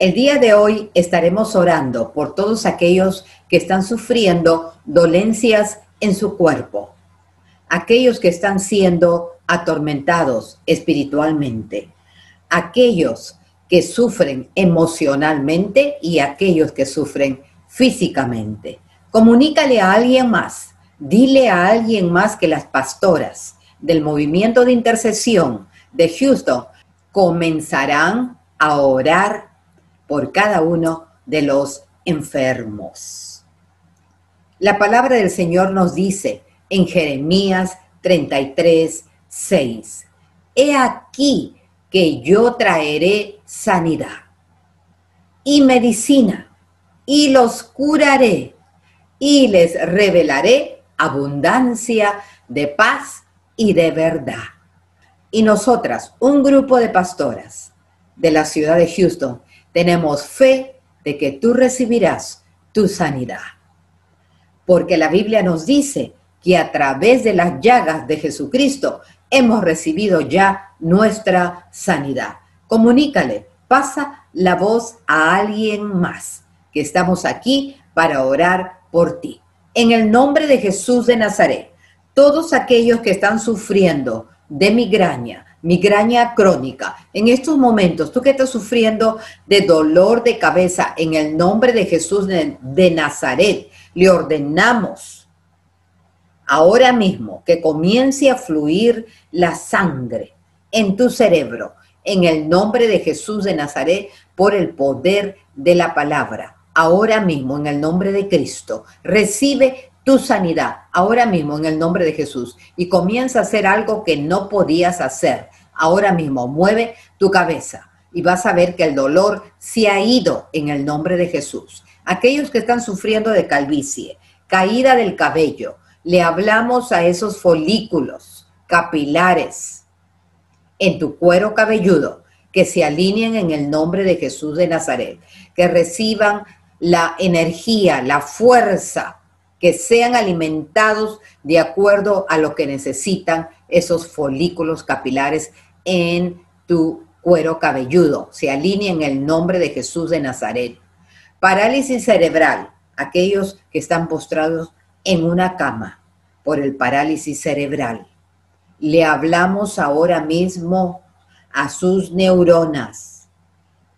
El día de hoy estaremos orando por todos aquellos que están sufriendo dolencias en su cuerpo, aquellos que están siendo atormentados espiritualmente, aquellos que sufren emocionalmente y aquellos que sufren físicamente. Comunícale a alguien más, dile a alguien más que las pastoras del movimiento de intercesión de Houston comenzarán a orar por cada uno de los enfermos. La palabra del Señor nos dice en Jeremías 33, 6, He aquí que yo traeré sanidad y medicina y los curaré y les revelaré abundancia de paz y de verdad. Y nosotras, un grupo de pastoras de la ciudad de Houston, tenemos fe de que tú recibirás tu sanidad. Porque la Biblia nos dice que a través de las llagas de Jesucristo hemos recibido ya nuestra sanidad. Comunícale, pasa la voz a alguien más, que estamos aquí para orar por ti. En el nombre de Jesús de Nazaret, todos aquellos que están sufriendo de migraña, migraña crónica. En estos momentos, tú que estás sufriendo de dolor de cabeza, en el nombre de Jesús de, Nazaret, le ordenamos ahora mismo que comience a fluir la sangre en tu cerebro, en el nombre de Jesús de Nazaret, por el poder de la palabra. Ahora mismo, en el nombre de Cristo, recibe tu sanidad ahora mismo en el nombre de Jesús y comienza a hacer algo que no podías hacer. Ahora mismo mueve tu cabeza y vas a ver que el dolor se ha ido en el nombre de Jesús. Aquellos que están sufriendo de calvicie, caída del cabello, le hablamos a esos folículos capilares en tu cuero cabelludo que se alineen en el nombre de Jesús de Nazaret, que reciban la energía, la fuerza que sean alimentados de acuerdo a lo que necesitan esos folículos capilares en tu cuero cabelludo. Se alinea en el nombre de Jesús de Nazaret. Parálisis cerebral, aquellos que están postrados en una cama por el parálisis cerebral. Le hablamos ahora mismo a sus neuronas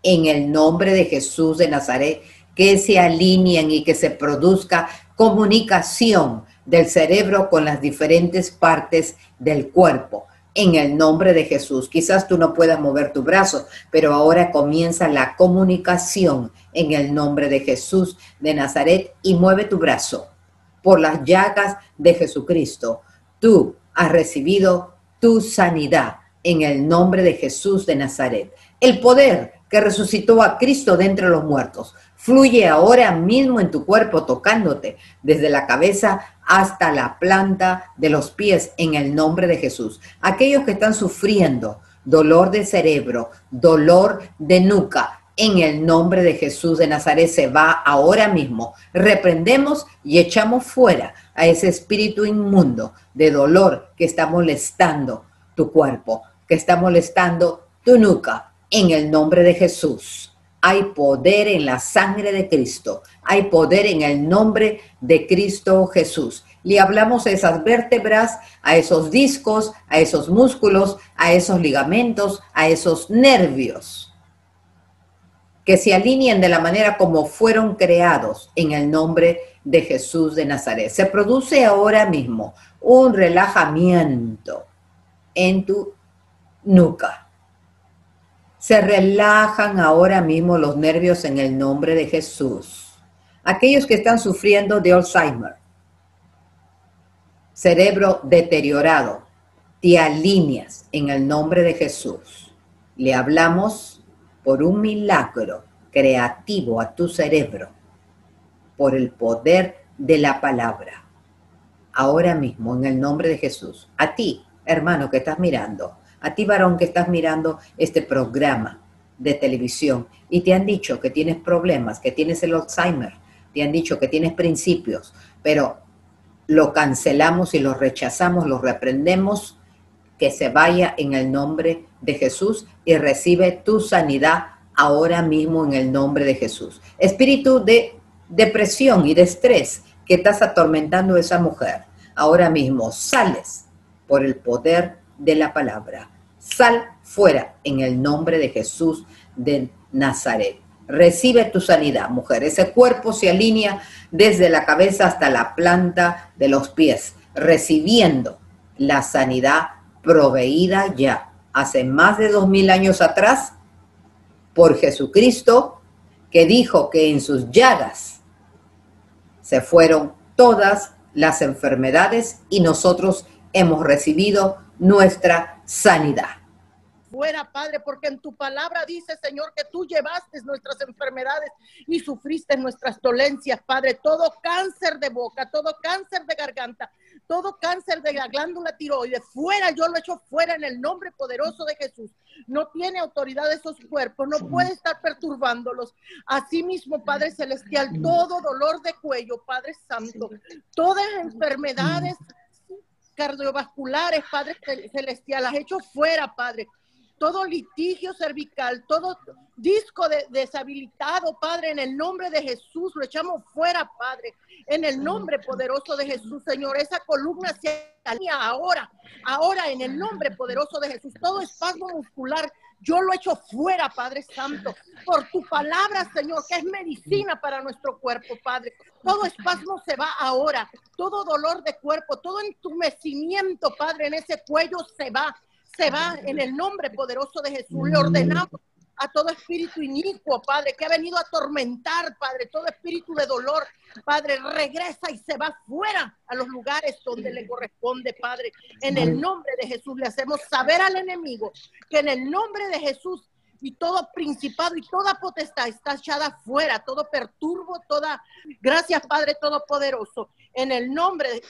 en el nombre de Jesús de Nazaret, que se alineen y que se produzca comunicación del cerebro con las diferentes partes del cuerpo. En el nombre de Jesús. Quizás tú no puedas mover tu brazo, pero ahora comienza la comunicación en el nombre de Jesús de Nazaret y mueve tu brazo por las llagas de Jesucristo. Tú has recibido tu sanidad en el nombre de Jesús de Nazaret. El poder que resucitó a Cristo de entre los muertos fluye ahora mismo en tu cuerpo tocándote desde la cabeza hasta la planta de los pies en el nombre de Jesús. Aquellos que están sufriendo dolor de cerebro, dolor de nuca, en el nombre de Jesús de Nazaret se va ahora mismo. Reprendemos y echamos fuera a ese espíritu inmundo de dolor que está molestando tu cuerpo, que está molestando tu nuca, en el nombre de Jesús. Hay poder en la sangre de Cristo. Hay poder en el nombre de Cristo Jesús. Le hablamos a esas vértebras, a esos discos, a esos músculos, a esos ligamentos, a esos nervios. Que se alineen de la manera como fueron creados en el nombre de Jesús de Nazaret. Se produce ahora mismo un relajamiento en tu nuca se relajan ahora mismo los nervios en el nombre de Jesús. Aquellos que están sufriendo de Alzheimer, cerebro deteriorado, te alineas en el nombre de Jesús. Le hablamos por un milagro creativo a tu cerebro, por el poder de la palabra. Ahora mismo, en el nombre de Jesús, a ti, hermano que estás mirando, a ti varón que estás mirando este programa de televisión y te han dicho que tienes problemas, que tienes el Alzheimer, te han dicho que tienes principios, pero lo cancelamos y lo rechazamos, lo reprendemos, que se vaya en el nombre de Jesús y recibe tu sanidad ahora mismo en el nombre de Jesús. Espíritu de depresión y de estrés que estás atormentando a esa mujer, ahora mismo sales por el poder de la palabra. Sal fuera en el nombre de Jesús de Nazaret. Recibe tu sanidad, mujer. Ese cuerpo se alinea desde la cabeza hasta la planta de los pies, recibiendo la sanidad proveída ya hace más de dos mil años atrás por Jesucristo, que dijo que en sus llagas se fueron todas las enfermedades y nosotros hemos recibido nuestra sanidad fuera, Padre, porque en tu palabra dice, Señor, que tú llevaste nuestras enfermedades y sufriste nuestras dolencias, Padre. Todo cáncer de boca, todo cáncer de garganta, todo cáncer de la glándula tiroides, fuera, yo lo echo fuera en el nombre poderoso de Jesús. No tiene autoridad esos cuerpos, no puede estar perturbándolos. Asimismo, Padre Celestial, todo dolor de cuello, Padre Santo, todas enfermedades cardiovasculares, Padre Celestial, has hecho fuera, Padre todo litigio cervical, todo disco de, deshabilitado, Padre, en el nombre de Jesús, lo echamos fuera, Padre, en el nombre poderoso de Jesús, Señor. Esa columna se alinea ahora, ahora en el nombre poderoso de Jesús. Todo espasmo muscular, yo lo echo fuera, Padre Santo, por tu palabra, Señor, que es medicina para nuestro cuerpo, Padre. Todo espasmo se va ahora, todo dolor de cuerpo, todo entumecimiento, Padre, en ese cuello se va se va en el nombre poderoso de Jesús. Le ordenamos a todo espíritu inicuo, Padre, que ha venido a atormentar, Padre, todo espíritu de dolor, Padre, regresa y se va fuera a los lugares donde le corresponde, Padre. En el nombre de Jesús le hacemos saber al enemigo que en el nombre de Jesús y todo principado y toda potestad está echada fuera, todo perturbo, toda... Gracias, Padre Todopoderoso. En el nombre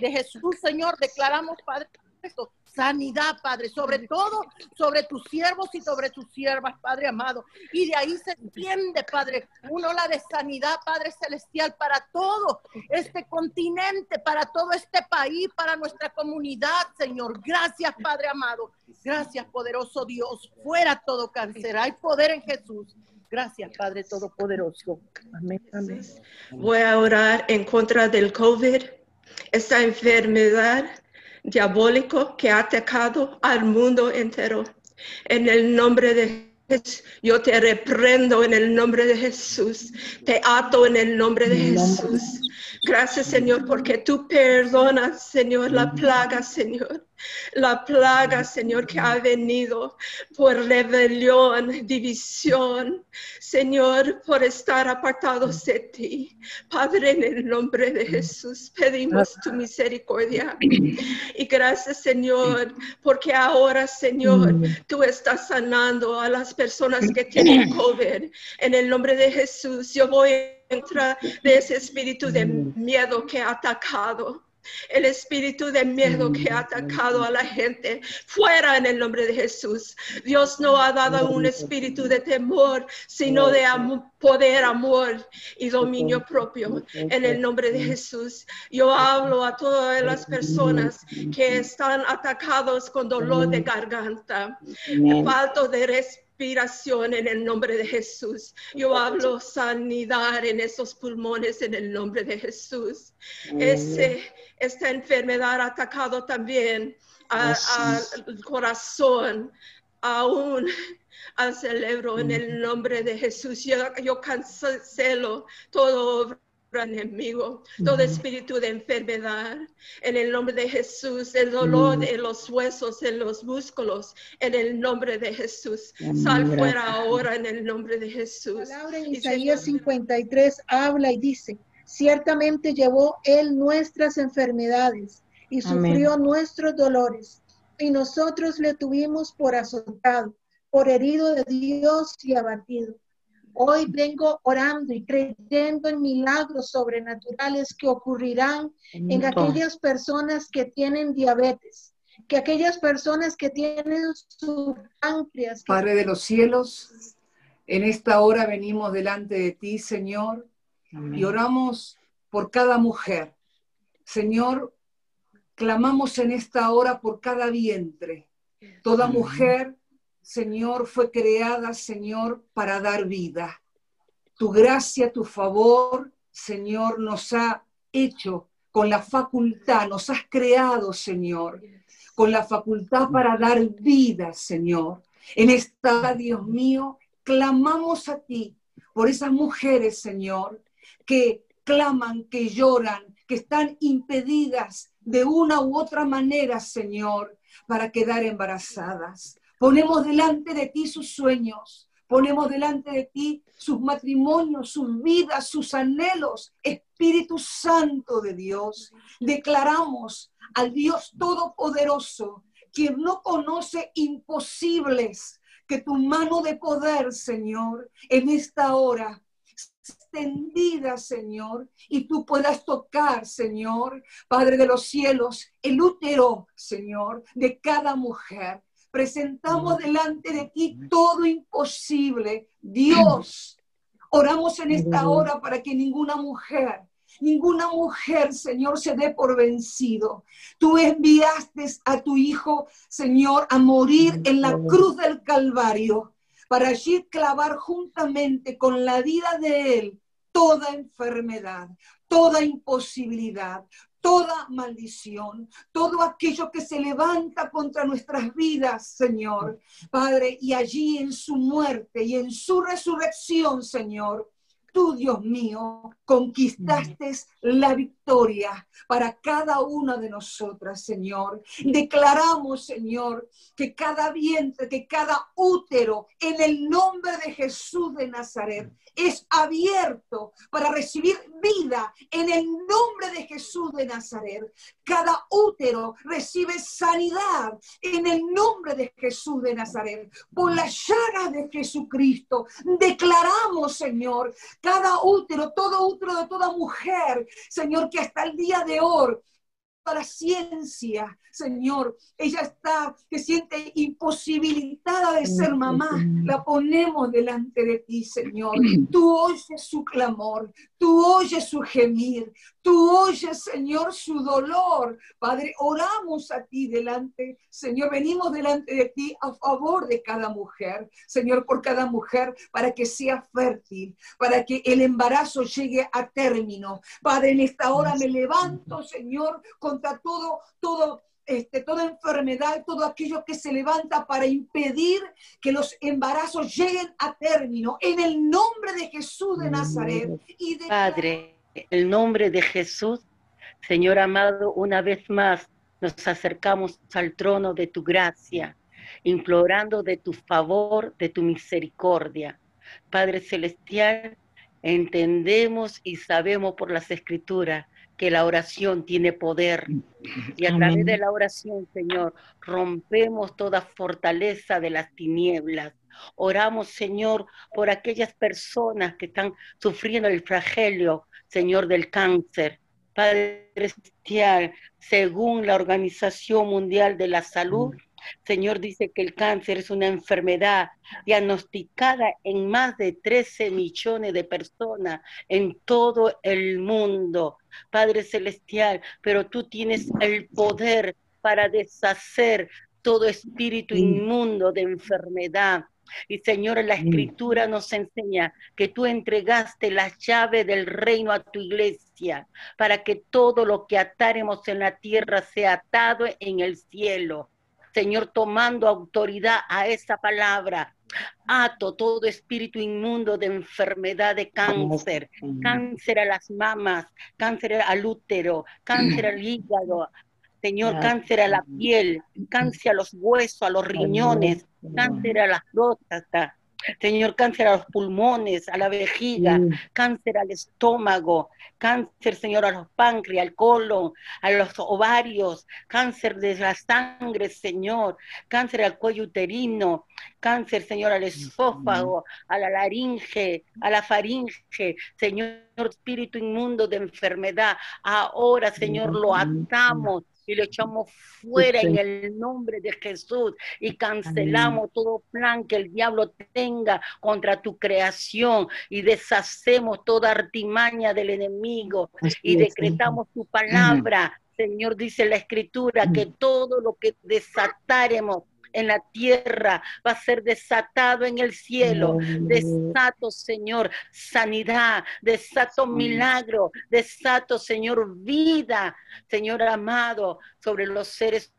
de Jesús, Señor, declaramos, Padre, esto sanidad, Padre, sobre todo sobre tus siervos y sobre tus siervas, Padre amado. Y de ahí se entiende, Padre, una ola de sanidad, Padre celestial, para todo este continente, para todo este país, para nuestra comunidad, Señor. Gracias, Padre amado. Gracias, poderoso Dios. Fuera todo cáncer. Hay poder en Jesús. Gracias, Padre Todopoderoso. Amén. Amén. Voy a orar en contra del COVID, esta enfermedad diabólico que ha atacado al mundo entero. En el nombre de Jesús, yo te reprendo en el nombre de Jesús, te ato en el nombre de Jesús. Gracias, Señor, porque tú perdonas, Señor, la plaga, Señor la plaga, Señor, que ha venido por rebelión, división, Señor, por estar apartados de ti. Padre, en el nombre de Jesús, pedimos tu misericordia. Y gracias, Señor, porque ahora, Señor, tú estás sanando a las personas que tienen COVID. En el nombre de Jesús, yo voy entrar de ese espíritu de miedo que ha atacado el espíritu de miedo que ha atacado a la gente fuera en el nombre de Jesús. Dios no ha dado un espíritu de temor, sino de poder, amor y dominio propio en el nombre de Jesús. Yo hablo a todas las personas que están atacados con dolor de garganta, falto de respiración en el nombre de Jesús. Yo hablo sanidad en esos pulmones en el nombre de Jesús. Ese esta enfermedad ha atacado también al corazón, aún al cerebro, en el nombre de Jesús. Yo, yo cancelo todo enemigo, todo espíritu de enfermedad, en el nombre de Jesús, el dolor en los huesos, en los músculos, en el nombre de Jesús. Sal fuera ahora en el nombre de Jesús. La palabra en Isaías 53 habla y dice, Ciertamente llevó Él nuestras enfermedades y sufrió nuestros dolores. Y nosotros le tuvimos por azotado, por herido de Dios y abatido. Hoy vengo orando y creyendo en milagros sobrenaturales que ocurrirán en aquellas personas que tienen diabetes, que aquellas personas que tienen su páncreas. Padre de los cielos, en esta hora venimos delante de ti, Señor, y oramos por cada mujer. Señor, clamamos en esta hora por cada vientre. Toda mujer Señor, fue creada, Señor, para dar vida. Tu gracia, tu favor, Señor, nos ha hecho con la facultad, nos has creado, Señor, con la facultad para dar vida, Señor. En esta, Dios mío, clamamos a ti por esas mujeres, Señor, que claman, que lloran, que están impedidas de una u otra manera, Señor, para quedar embarazadas. Ponemos delante de ti sus sueños, ponemos delante de ti sus matrimonios, sus vidas, sus anhelos. Espíritu Santo de Dios, declaramos al Dios Todopoderoso, quien no conoce imposibles, que tu mano de poder, Señor, en esta hora extendida, Señor, y tú puedas tocar, Señor, Padre de los cielos, el útero, Señor, de cada mujer. Presentamos delante de ti todo imposible. Dios, oramos en esta hora para que ninguna mujer ninguna mujer, Señor, se dé por vencido. Tú enviaste a tu Hijo, Señor, a morir en la cruz del Calvario para allí clavar juntamente con la vida de Él toda enfermedad, toda imposibilidad, toda maldición, todo aquello que se levanta contra nuestras vidas, Señor. Padre, y allí en su muerte y en su resurrección, Señor, tú, Dios mío, conquistaste la victoria para cada una de nosotras, Señor. Declaramos, Señor, que cada vientre, que cada útero, en el nombre de Jesús de Nazaret, es abierto para recibir vida en el nombre de Jesús de Nazaret. Cada útero recibe sanidad en el nombre de Jesús de Nazaret. Por la llaga de Jesucristo declaramos, Señor, cada útero, todo útero de toda mujer, Señor, que hasta el día de hoy la ciencia, Señor. Ella está, que siente imposibilitada de ser mamá. La ponemos delante de ti, Señor. Tú oyes su clamor, tú oyes su gemir, tú oyes, Señor, su dolor. Padre, oramos a ti delante, Señor, venimos delante de ti a favor de cada mujer, Señor, por cada mujer, para que sea fértil, para que el embarazo llegue a término. Padre, en esta hora me levanto, Señor, contra todo, todo este, toda enfermedad, todo aquello que se levanta para impedir que los embarazos lleguen a término. En el nombre de Jesús de Nazaret. Y de... Padre, el nombre de Jesús, Señor amado, una vez más nos acercamos al trono de tu gracia, implorando de tu favor, de tu misericordia. Padre Celestial, entendemos y sabemos por las escrituras que la oración tiene poder. Y a través de la oración, Señor, rompemos toda fortaleza de las tinieblas. Oramos, Señor, por aquellas personas que están sufriendo el flagelo, Señor, del cáncer. Padre Celestial, según la Organización Mundial de la Salud, Señor dice que el cáncer es una enfermedad diagnosticada en más de 13 millones de personas en todo el mundo. Padre Celestial, pero tú tienes el poder para deshacer todo espíritu inmundo de enfermedad. Y Señor, la escritura nos enseña que tú entregaste la llave del reino a tu iglesia para que todo lo que ataremos en la tierra sea atado en el cielo. Señor, tomando autoridad a esa palabra. Ato todo espíritu inmundo de enfermedad de cáncer, cáncer a las mamas, cáncer al útero, cáncer al hígado, Señor, cáncer a la piel, cáncer a los huesos, a los riñones, cáncer a las próstatas, Señor, cáncer a los pulmones, a la vejiga, cáncer al estómago, cáncer, Señor, a los páncreas, al colon, a los ovarios, cáncer de la sangre, Señor, cáncer al cuello uterino, cáncer, Señor, al esófago, a la laringe, a la faringe, Señor, espíritu inmundo de enfermedad. Ahora, Señor, lo atamos y lo echamos fuera en el nombre de Jesús y cancelamos todo plan que el diablo tenga contra tu creación y deshacemos toda artimaña del enemigo y decretamos tu palabra. Señor, dice la escritura, que todo lo que desataremos en la tierra va a ser desatado en el cielo. Desato, Señor, sanidad, desato milagro, desato, Señor, vida, Señor amado, sobre los seres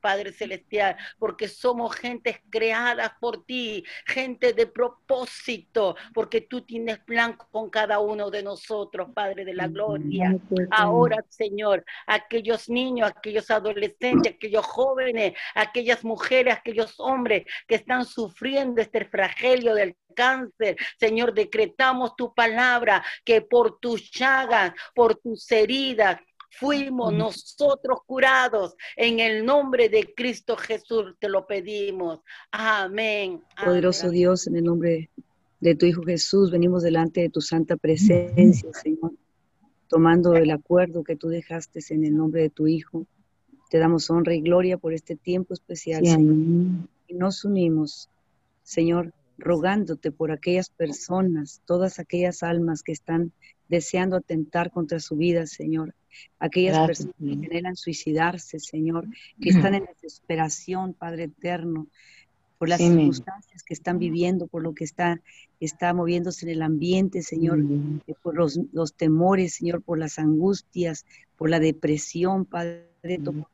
Padre Celestial, porque somos gentes creadas por ti, gente de propósito, porque tú tienes plan con cada uno de nosotros, Padre de la Gloria. Ahora, Señor, aquellos niños, aquellos adolescentes, aquellos jóvenes, aquellas mujeres, aquellos hombres que están sufriendo este fragelio del cáncer. Señor, decretamos tu palabra, que por tus llagas, por tus heridas, fuimos nosotros curados. En el nombre de Cristo Jesús te lo pedimos. Amén. Poderoso Dios, en el nombre de tu Hijo Jesús, venimos delante de tu santa presencia, Señor, tomando el acuerdo que tú dejaste en el nombre de tu Hijo. Te damos honra y gloria por este tiempo especial, Señor. Y nos unimos, Señor, rogándote por aquellas personas, todas aquellas almas que están deseando atentar contra su vida, Señor. Aquellas personas que anhelan suicidarse, Señor, que están en desesperación, Padre eterno, por las circunstancias que están viviendo, por lo que está, está moviéndose en el ambiente, Señor, eh, por los, los, temores, Señor, por las angustias, por la depresión, Padre, por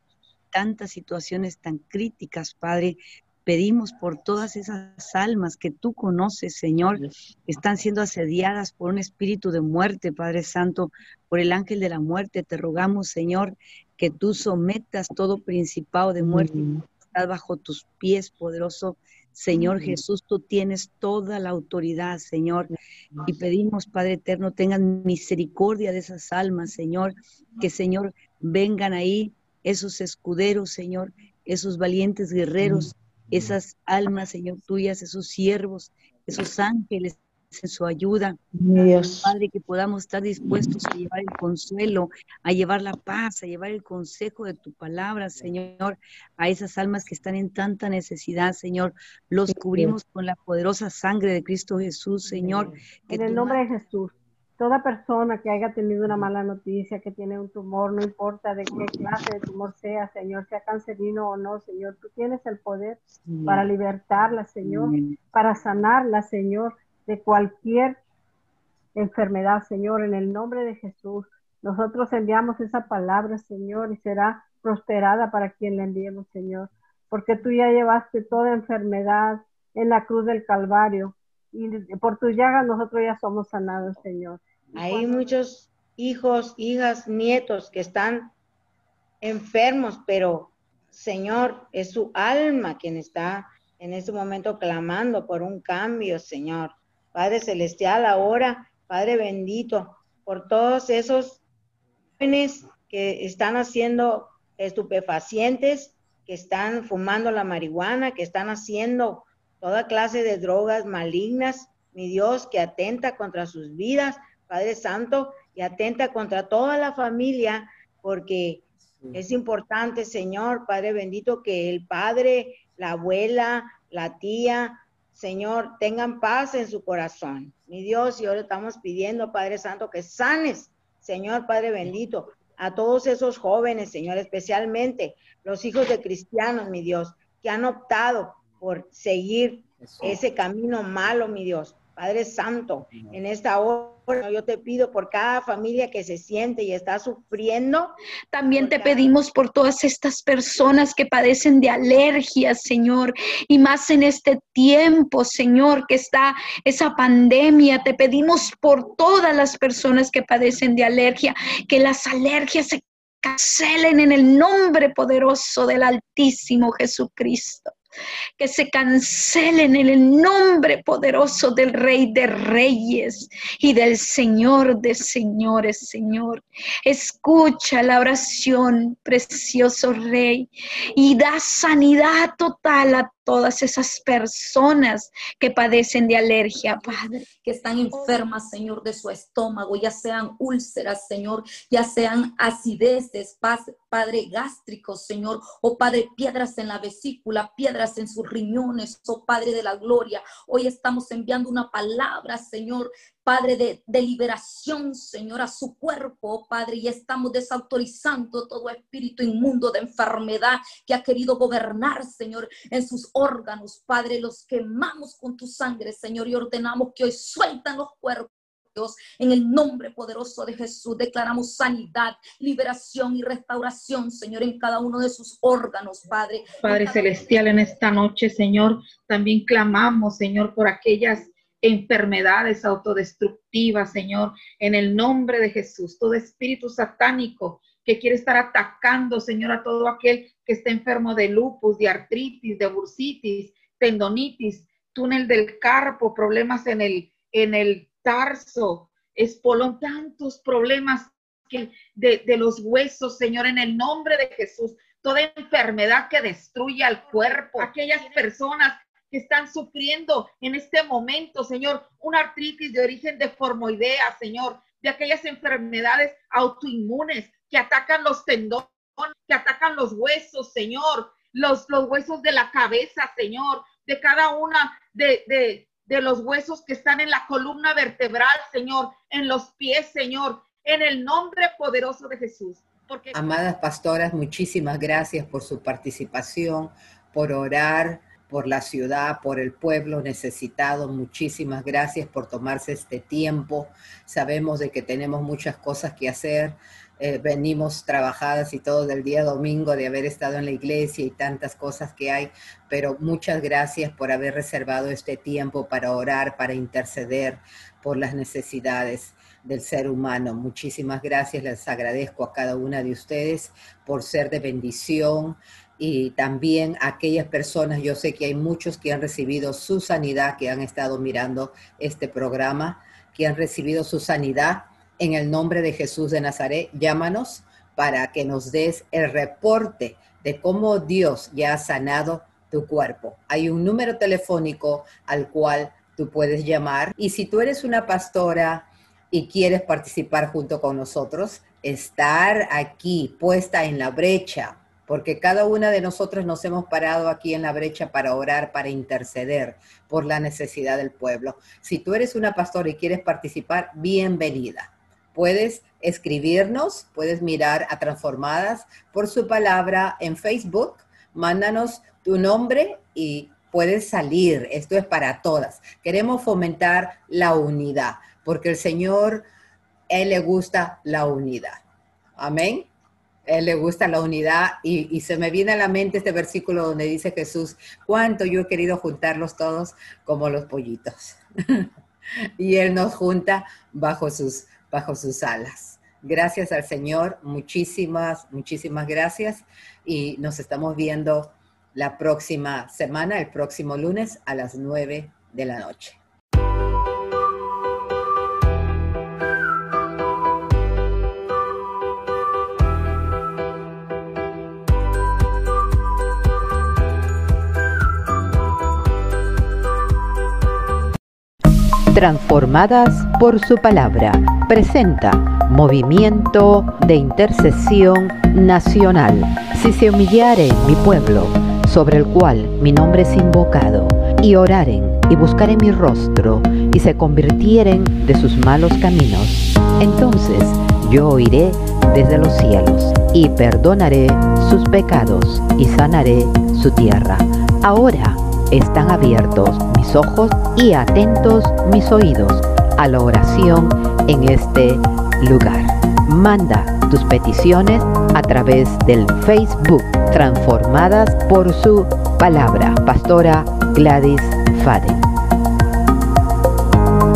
tantas situaciones tan críticas, Padre, Pedimos por todas esas almas que tú conoces, Señor, que están siendo asediadas por un espíritu de muerte, Padre Santo, por el ángel de la muerte. Te rogamos, Señor, que tú sometas todo principado de muerte. Está bajo tus pies, poderoso Señor Jesús, tú tienes toda la autoridad, Señor. Y pedimos, Padre Eterno, tengan misericordia de esas almas, Señor. Que, Señor, vengan ahí esos escuderos, Señor, esos valientes guerreros esas almas, Señor, tuyas, esos siervos, esos ángeles en su ayuda. Padre, que podamos estar dispuestos a llevar el consuelo, a llevar la paz, a llevar el consejo de tu palabra, Señor, a esas almas que están en tanta necesidad, Señor. Los cubrimos con la poderosa sangre de Cristo Jesús, Señor. en el nombre de Jesús toda persona que haya tenido una mala noticia, que tiene un tumor, no importa de qué clase de tumor sea, Señor, sea cancerino o no, Señor, tú tienes el poder para libertarla, Señor, para sanarla, Señor, de cualquier enfermedad, Señor, en el nombre de Jesús. Nosotros enviamos esa palabra, Señor, y será prosperada para quien la enviemos, Señor, porque tú ya llevaste toda enfermedad en la cruz del Calvario y por tus llagas nosotros ya somos sanados, Señor. Hay muchos hijos, hijas, nietos que están enfermos, pero Señor, es su alma quien está en este momento clamando por un cambio, Señor. Padre Celestial, ahora, Padre bendito, por todos esos jóvenes que están haciendo estupefacientes, que están fumando la marihuana, que están haciendo toda clase de drogas malignas, mi Dios, que atenta contra sus vidas, Padre Santo, y atenta contra toda la familia, porque es importante, Señor, Padre bendito, que el Padre, la abuela, la tía, Señor, tengan paz en su corazón. Mi Dios, y ahora estamos pidiendo, Padre Santo, que sanes, Señor Padre bendito, a todos esos jóvenes, Señor, especialmente los hijos de cristianos, mi Dios, que han optado por seguir ese camino malo, mi Dios. Padre Santo, en esta hora yo te pido por cada familia que se siente y está sufriendo. También te pedimos por todas estas personas que padecen de alergias, Señor, y más en este tiempo, Señor, que está esa pandemia. Te pedimos por todas las personas que padecen de alergia, que las alergias se cancelen en el nombre poderoso del Altísimo Jesucristo que se cancelen en el nombre poderoso del Rey de Reyes y del Señor de Señores, Señor. Escucha la oración, precioso Rey, y da sanidad total a todas esas personas que padecen de alergia, Padre. Que están enfermas, Señor, de su estómago, ya sean úlceras, Señor, ya sean acideces, Padre, gástricos, Señor, o Padre, piedras en la vesícula, piedras en sus riñones, oh Padre de la gloria. Hoy estamos enviando una palabra, Señor, Padre, de, de liberación, Señor, a su cuerpo, Padre, y estamos desautorizando todo espíritu inmundo de enfermedad que ha querido gobernar, Señor, en sus órganos, Padre, los quemamos con tu sangre, Señor, y ordenamos que hoy sueltan los cuerpos Dios, en el nombre poderoso de Jesús, declaramos sanidad, liberación y restauración, Señor, en cada uno de sus órganos, Padre. Padre Celestial, en esta noche, Señor, también clamamos, Señor, por aquellas enfermedades autodestructivas, Señor, en el nombre de Jesús, todo espíritu satánico que quiere estar atacando, Señor, a todo aquel que está enfermo de lupus, de artritis, de bursitis, tendonitis, túnel del carpo, problemas en el, en el tarso, espolón, tantos problemas que de, de los huesos, Señor, en el nombre de Jesús. Toda enfermedad que destruye al cuerpo, aquellas personas que están sufriendo en este momento, Señor, una artritis de origen de formoidea, Señor, de aquellas enfermedades autoinmunes que atacan los tendones, que atacan los huesos, Señor, los, los huesos de la cabeza, Señor, de cada una de, de, de los huesos que están en la columna vertebral, Señor, en los pies, Señor, en el nombre poderoso de Jesús. Porque... Amadas pastoras, muchísimas gracias por su participación, por orar por la ciudad, por el pueblo necesitado. Muchísimas gracias por tomarse este tiempo. Sabemos de que tenemos muchas cosas que hacer. Eh, venimos trabajadas y todo del día domingo de haber estado en la iglesia y tantas cosas que hay, pero muchas gracias por haber reservado este tiempo para orar, para interceder por las necesidades del ser humano. Muchísimas gracias, les agradezco a cada una de ustedes por ser de bendición y también aquellas personas, yo sé que hay muchos que han recibido su sanidad, que han estado mirando este programa, que han recibido su sanidad en el nombre de Jesús de Nazaret, llámanos para que nos des el reporte de cómo Dios ya ha sanado tu cuerpo. Hay un número telefónico al cual tú puedes llamar y si tú eres una pastora y quieres participar junto con nosotros, estar aquí puesta en la brecha, porque cada una de nosotros nos hemos parado aquí en la brecha para orar, para interceder por la necesidad del pueblo. Si tú eres una pastora y quieres participar, bienvenida puedes escribirnos, puedes mirar a Transformadas por su palabra en Facebook, mándanos tu nombre y puedes salir. Esto es para todas. Queremos fomentar la unidad, porque el Señor, Él le gusta la unidad. Amén. Él le gusta la unidad y, y, se me viene a la mente este versículo donde dice Jesús, cuánto yo he querido juntarlos todos como los pollitos. y Él nos junta bajo sus bajo sus alas. Gracias al Señor, muchísimas, muchísimas gracias y nos estamos viendo la próxima semana, el próximo lunes a las 9 de la noche. Transformadas por su palabra. Presenta Movimiento de Intercesión Nacional. Si se humillare mi pueblo, sobre el cual mi nombre es invocado, y oraren y buscaren mi rostro, y se convirtieren de sus malos caminos, entonces yo oiré desde los cielos, y perdonaré sus pecados, y sanaré su tierra. Ahora están abiertos mis ojos y atentos mis oídos a la oración en este lugar. Manda tus peticiones a través del Facebook Transformadas por su palabra. Pastora Gladys Faden.